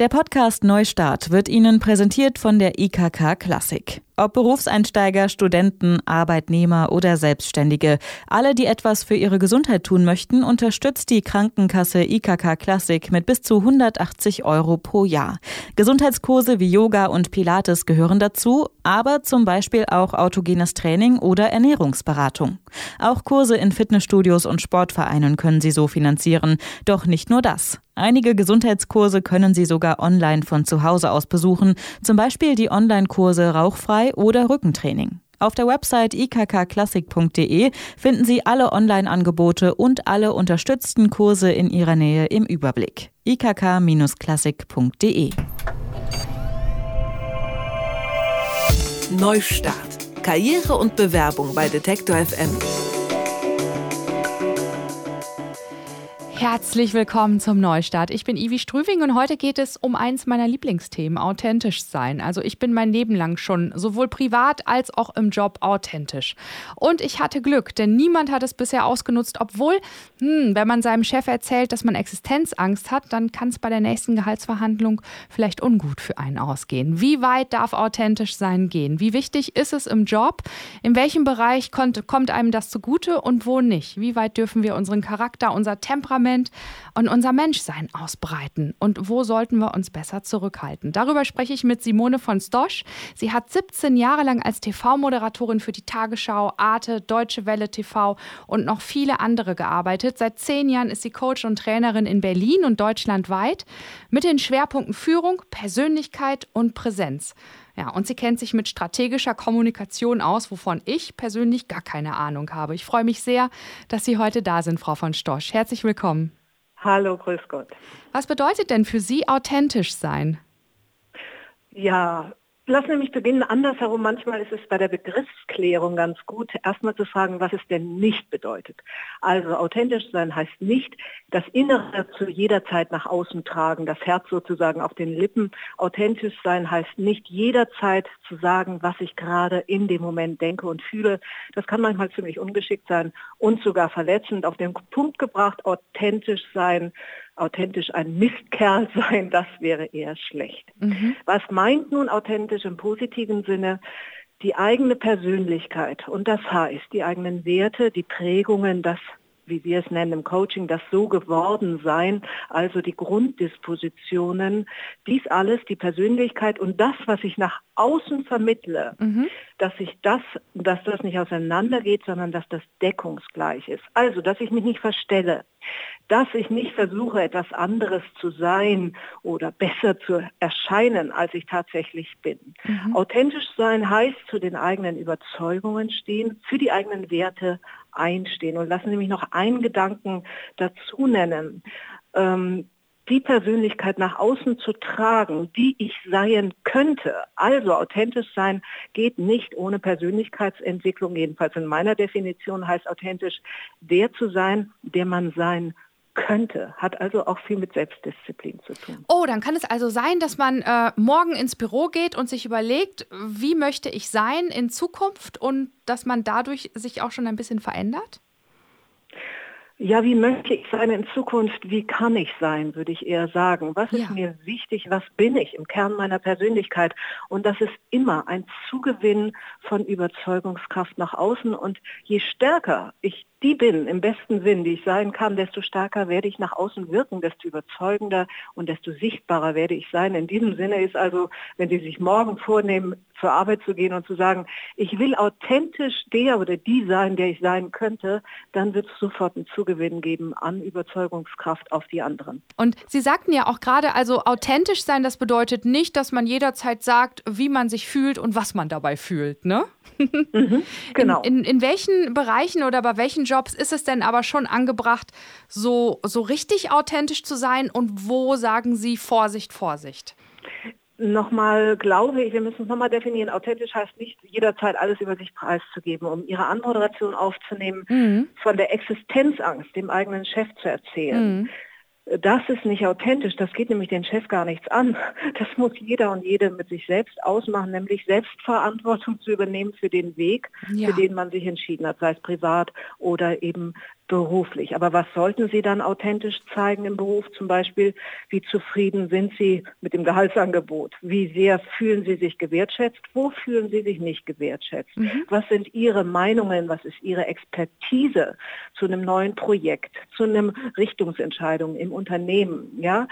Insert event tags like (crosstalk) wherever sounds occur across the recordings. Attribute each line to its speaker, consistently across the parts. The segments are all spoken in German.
Speaker 1: Der Podcast Neustart wird Ihnen präsentiert von der IKK Klassik. Ob Berufseinsteiger, Studenten, Arbeitnehmer oder Selbstständige, alle, die etwas für ihre Gesundheit tun möchten, unterstützt die Krankenkasse IKK Classic mit bis zu 180 Euro pro Jahr. Gesundheitskurse wie Yoga und Pilates gehören dazu, aber zum Beispiel auch autogenes Training oder Ernährungsberatung. Auch Kurse in Fitnessstudios und Sportvereinen können Sie so finanzieren. Doch nicht nur das. Einige Gesundheitskurse können Sie sogar online von zu Hause aus besuchen, zum Beispiel die Online-Kurse Rauchfrei oder Rückentraining. Auf der Website ikkklassik.de finden Sie alle Online-Angebote und alle unterstützten Kurse in Ihrer Nähe im Überblick. ikk-klassik.de
Speaker 2: Neustart. Karriere und Bewerbung bei Detektor FM.
Speaker 3: Herzlich willkommen zum Neustart. Ich bin Ivi Strüving und heute geht es um eins meiner Lieblingsthemen, authentisch sein. Also ich bin mein Leben lang schon sowohl privat als auch im Job authentisch. Und ich hatte Glück, denn niemand hat es bisher ausgenutzt, obwohl, hm, wenn man seinem Chef erzählt, dass man Existenzangst hat, dann kann es bei der nächsten Gehaltsverhandlung vielleicht ungut für einen ausgehen. Wie weit darf authentisch sein gehen? Wie wichtig ist es im Job? In welchem Bereich kommt, kommt einem das zugute und wo nicht? Wie weit dürfen wir unseren Charakter, unser Temperament Temperament und unser Menschsein ausbreiten? Und wo sollten wir uns besser zurückhalten? Darüber spreche ich mit Simone von Stosch. Sie hat 17 Jahre lang als TV-Moderatorin für die Tagesschau, Arte, Deutsche Welle TV und noch viele andere gearbeitet. Seit zehn Jahren ist sie Coach und Trainerin in Berlin und deutschlandweit mit den Schwerpunkten Führung, Persönlichkeit und Präsenz. Ja, und sie kennt sich mit strategischer Kommunikation aus, wovon ich persönlich gar keine Ahnung habe. Ich freue mich sehr, dass Sie heute da sind, Frau von Storch. Herzlich willkommen.
Speaker 4: Hallo, grüß Gott.
Speaker 3: Was bedeutet denn für Sie authentisch sein?
Speaker 4: Ja, Lassen Sie mich beginnen andersherum. Manchmal ist es bei der Begriffsklärung ganz gut, erstmal zu fragen, was es denn nicht bedeutet. Also authentisch sein heißt nicht das Innere zu jeder Zeit nach außen tragen, das Herz sozusagen auf den Lippen. Authentisch sein heißt nicht jederzeit zu sagen, was ich gerade in dem Moment denke und fühle. Das kann manchmal ziemlich ungeschickt sein und sogar verletzend. Auf den Punkt gebracht, authentisch sein authentisch ein Mistkerl (laughs) sein, das wäre eher schlecht. Mhm. Was meint nun authentisch im positiven Sinne? Die eigene Persönlichkeit und das heißt die eigenen Werte, die Prägungen, das wie wir es nennen im Coaching, das so geworden sein, also die Grunddispositionen, dies alles, die Persönlichkeit und das, was ich nach außen vermittle, mhm. dass ich das, dass das nicht auseinandergeht, sondern dass das deckungsgleich ist. Also, dass ich mich nicht verstelle, dass ich nicht versuche, etwas anderes zu sein oder besser zu erscheinen, als ich tatsächlich bin. Mhm. Authentisch sein heißt zu den eigenen Überzeugungen stehen, für die eigenen Werte einstehen. Und lassen Sie mich noch einen Gedanken dazu nennen. Ähm, die Persönlichkeit nach außen zu tragen, die ich sein könnte. Also authentisch sein geht nicht ohne Persönlichkeitsentwicklung, jedenfalls in meiner Definition heißt authentisch der zu sein, der man sein könnte, hat also auch viel mit Selbstdisziplin zu tun.
Speaker 3: Oh, dann kann es also sein, dass man äh, morgen ins Büro geht und sich überlegt, wie möchte ich sein in Zukunft und dass man dadurch sich auch schon ein bisschen verändert?
Speaker 4: Ja, wie möchte ich sein in Zukunft? Wie kann ich sein, würde ich eher sagen. Was ist ja. mir wichtig? Was bin ich im Kern meiner Persönlichkeit? Und das ist immer ein Zugewinn von Überzeugungskraft nach außen. Und je stärker ich die bin, im besten Sinn, die ich sein kann, desto stärker werde ich nach außen wirken, desto überzeugender und desto sichtbarer werde ich sein. In diesem Sinne ist also, wenn Sie sich morgen vornehmen, zur Arbeit zu gehen und zu sagen, ich will authentisch der oder die sein, der ich sein könnte, dann wird es sofort einen Zugewinn geben an Überzeugungskraft auf die anderen.
Speaker 3: Und Sie sagten ja auch gerade, also authentisch sein, das bedeutet nicht, dass man jederzeit sagt, wie man sich fühlt und was man dabei fühlt, ne? Mhm, (laughs) genau. In, in, in welchen Bereichen oder bei welchen Jobs ist es denn aber schon angebracht, so, so richtig authentisch zu sein und wo sagen Sie Vorsicht, Vorsicht?
Speaker 4: Nochmal glaube ich, wir müssen es nochmal definieren. Authentisch heißt nicht jederzeit alles über sich preiszugeben, um Ihre Anmoderation aufzunehmen, mhm. von der Existenzangst dem eigenen Chef zu erzählen. Mhm das ist nicht authentisch, das geht nämlich den Chef gar nichts an. (laughs) Das muss jeder und jede mit sich selbst ausmachen, nämlich Selbstverantwortung zu übernehmen für den Weg, ja. für den man sich entschieden hat, sei es privat oder eben beruflich. Aber was sollten Sie dann authentisch zeigen im Beruf? Zum Beispiel, wie zufrieden sind Sie mit dem Gehaltsangebot? Wie sehr fühlen Sie sich gewertschätzt? Wo fühlen Sie sich nicht gewertschätzt? Mhm. Was sind Ihre Meinungen? Was ist Ihre Expertise zu einem neuen Projekt, zu einem Richtungsentscheidung im Unternehmen? Ja,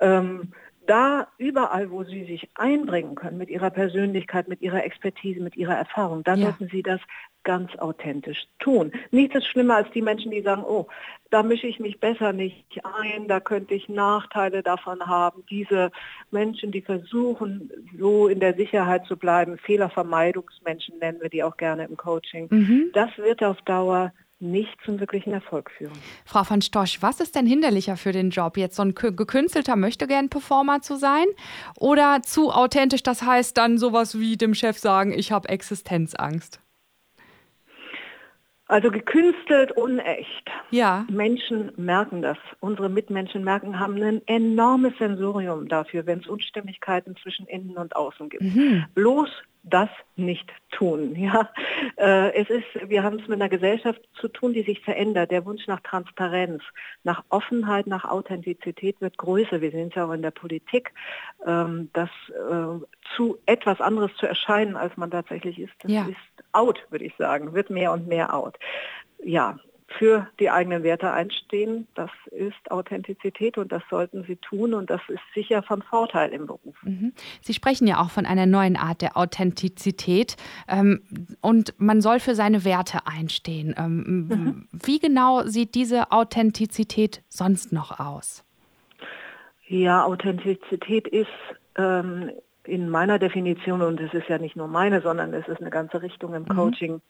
Speaker 4: ähm, da überall, wo Sie sich einbringen können mit Ihrer Persönlichkeit, mit Ihrer Expertise, mit Ihrer Erfahrung, dann ja. sollten Sie das ganz authentisch tun. Nichts ist schlimmer als die Menschen, die sagen, oh, da mische ich mich besser nicht ein, da könnte ich Nachteile davon haben. Diese Menschen, die versuchen, so in der Sicherheit zu bleiben, Fehlervermeidungsmenschen nennen wir die auch gerne im Coaching, mhm. das wird auf Dauer nicht zum wirklichen Erfolg führen.
Speaker 3: Frau van Storch, was ist denn hinderlicher für den Job? Jetzt so ein gekünstelter möchte gern Performer zu sein oder zu authentisch, das heißt dann sowas wie dem Chef sagen, ich habe Existenzangst?
Speaker 4: Also gekünstelt, unecht.
Speaker 3: Ja.
Speaker 4: Menschen merken das. Unsere Mitmenschen merken, haben ein enormes Sensorium dafür, wenn es Unstimmigkeiten zwischen innen und außen gibt. Mhm. Bloß das nicht tun. (laughs) Ja, äh, es ist, wir haben es mit einer Gesellschaft zu tun, die sich verändert. Der Wunsch nach Transparenz, nach Offenheit, nach Authentizität wird größer. Wir sehen es ja auch in der Politik, ähm, dass äh, zu etwas anderes zu erscheinen, als man tatsächlich ist, das ja. ist out, würde ich sagen, wird mehr und mehr out. Ja, für die eigenen Werte einstehen. Das ist Authentizität und das sollten Sie tun und das ist sicher von Vorteil im Beruf.
Speaker 3: Mhm. Sie sprechen ja auch von einer neuen Art der Authentizität ähm, und man soll für seine Werte einstehen. Ähm, mhm. Wie genau sieht diese Authentizität sonst noch aus?
Speaker 4: Ja, Authentizität ist ähm, in meiner Definition, und es ist ja nicht nur meine, sondern es ist eine ganze Richtung im mhm. Coaching,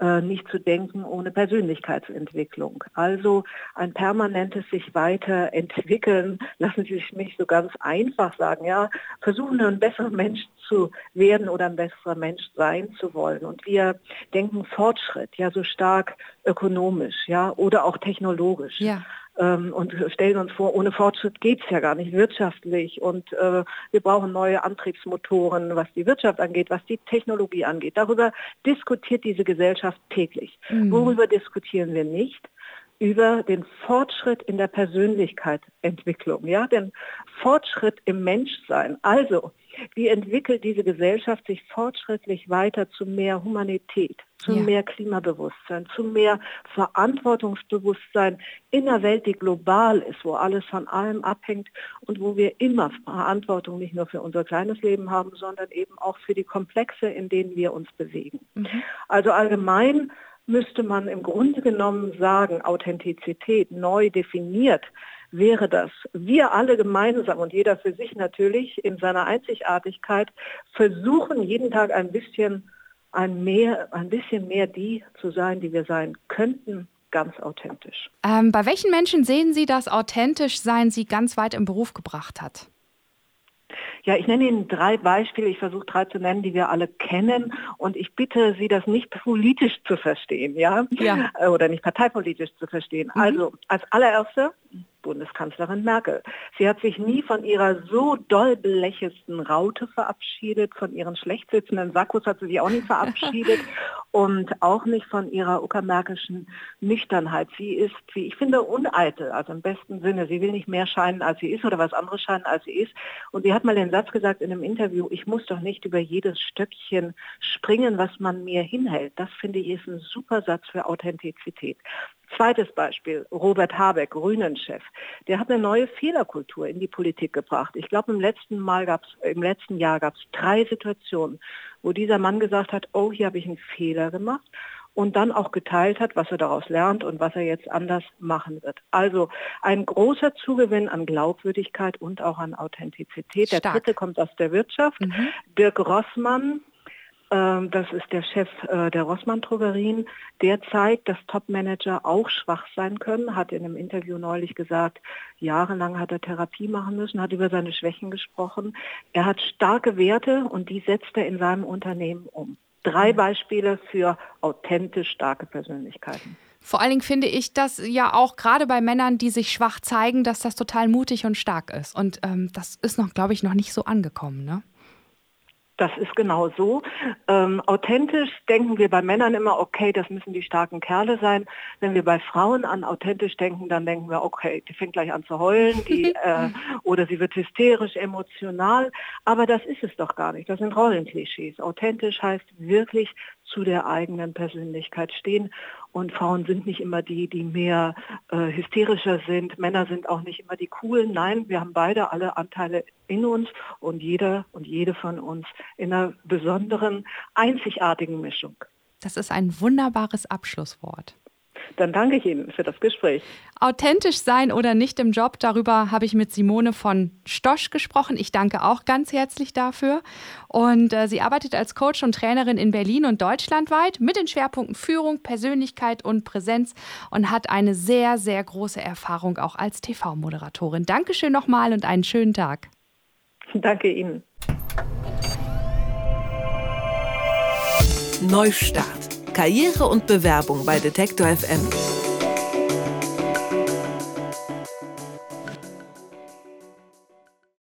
Speaker 4: äh, nicht zu denken ohne Persönlichkeitsentwicklung. Also ein permanentes sich weiterentwickeln, (laughs) lassen Sie mich so ganz einfach sagen, ja, versuchen ein besserer Mensch zu werden oder ein besserer Mensch sein zu wollen. Und wir denken Fortschritt, ja, so stark ökonomisch, ja, oder auch technologisch. Ja und stellen uns vor, ohne Fortschritt geht es ja gar nicht wirtschaftlich. Und äh, wir brauchen neue Antriebsmotoren, was die Wirtschaft angeht, was die Technologie angeht. Darüber diskutiert diese Gesellschaft täglich. Mhm. Worüber diskutieren wir nicht? über den Fortschritt in der Persönlichkeitsentwicklung, ja, den Fortschritt im Menschsein. Also, wie entwickelt diese Gesellschaft sich fortschrittlich weiter zu mehr Humanität, zu ja. mehr Klimabewusstsein, zu mehr Verantwortungsbewusstsein in einer Welt, die global ist, wo alles von allem abhängt und wo wir immer Verantwortung nicht nur für unser kleines Leben haben, sondern eben auch für die Komplexe, in denen wir uns bewegen. Mhm. Also allgemein müsste man im Grunde genommen sagen, Authentizität neu definiert, wäre das, wir alle gemeinsam und jeder für sich natürlich in seiner Einzigartigkeit versuchen, jeden Tag ein bisschen ein, mehr, ein bisschen mehr die zu sein, die wir sein könnten, ganz authentisch.
Speaker 3: Ähm, bei welchen Menschen sehen Sie, dass authentisch sein Sie ganz weit im Beruf gebracht hat?
Speaker 4: Ja, ich nenne Ihnen drei Beispiele. Ich versuche drei zu nennen, die wir alle kennen. Und ich bitte Sie, das nicht politisch zu verstehen, ja? ja. Oder nicht parteipolitisch zu verstehen. Mhm. Also als allererster Bundeskanzlerin Merkel. Sie hat sich nie von ihrer so doll belächelten Raute verabschiedet, von ihren schlecht sitzenden Sakkos hat sie sich auch nie (laughs) verabschiedet und auch nicht von ihrer uckermärkischen Nüchternheit. Sie ist, wie ich finde, uneitel, also im besten Sinne. Sie will nicht mehr scheinen, als sie ist oder was anderes scheinen, als sie ist. Und sie hat mal den Satz gesagt in einem Interview, ich muss doch nicht über jedes Stöckchen springen, was man mir hinhält. Das finde ich ist ein super Satz für Authentizität. Zweites Beispiel, Robert Habeck, Grünen-Chef. Der hat eine neue Fehlerkultur in die Politik gebracht. Ich glaube, im letzten Mal gab's, im letzten Jahr gab es drei Situationen, wo dieser Mann gesagt hat, oh, hier habe ich einen Fehler gemacht und dann auch geteilt hat, was er daraus lernt und was er jetzt anders machen wird. Also ein großer Zugewinn an Glaubwürdigkeit und auch an Authentizität. Stark. Der dritte kommt aus der Wirtschaft. Mhm. Dirk Rossmann, das ist der Chef äh, der Rossmann Drogerien. Der zeigt, dass Topmanager auch schwach sein können, hat in einem Interview neulich gesagt, jahrelang hat er Therapie machen müssen, hat über seine Schwächen gesprochen. Er hat starke Werte und die setzt er in seinem Unternehmen um. Drei mhm. Beispiele für authentisch starke Persönlichkeiten.
Speaker 3: Vor allen Dingen finde ich das ja auch gerade bei Männern, die sich schwach zeigen, dass das total mutig und stark ist. Und ähm, das ist noch, glaube ich, noch nicht so angekommen. Ne?
Speaker 4: Das ist genau so. Ähm, authentisch denken wir bei Männern immer, okay, das müssen die starken Kerle sein. Wenn wir bei Frauen an authentisch denken, dann denken wir, okay, die fängt gleich an zu heulen die, (laughs) äh, oder sie wird hysterisch, emotional. Aber das ist es doch gar nicht. Das sind Rollenklischees. Authentisch heißt wirklich zu der eigenen Persönlichkeit stehen. Und Frauen sind nicht immer die, die mehr äh, hysterischer sind. Männer sind auch nicht immer die coolen. Nein, wir haben beide alle Anteile in uns und jeder und jede von uns in einer besonderen, einzigartigen Mischung.
Speaker 3: Das ist ein wunderbares Abschlusswort.
Speaker 4: Dann danke ich Ihnen für das Gespräch.
Speaker 3: Authentisch sein oder nicht im Job, darüber habe ich mit Simone von Stosch gesprochen. Ich danke auch ganz herzlich dafür. Und äh, sie arbeitet als Coach und Trainerin in Berlin und deutschlandweit mit den Schwerpunkten Führung, Persönlichkeit und Präsenz und hat eine sehr, sehr große Erfahrung auch als TV-Moderatorin. Dankeschön nochmal und einen schönen Tag.
Speaker 4: Danke Ihnen.
Speaker 2: Neustart. Karriere und Bewerbung bei Detektor FM.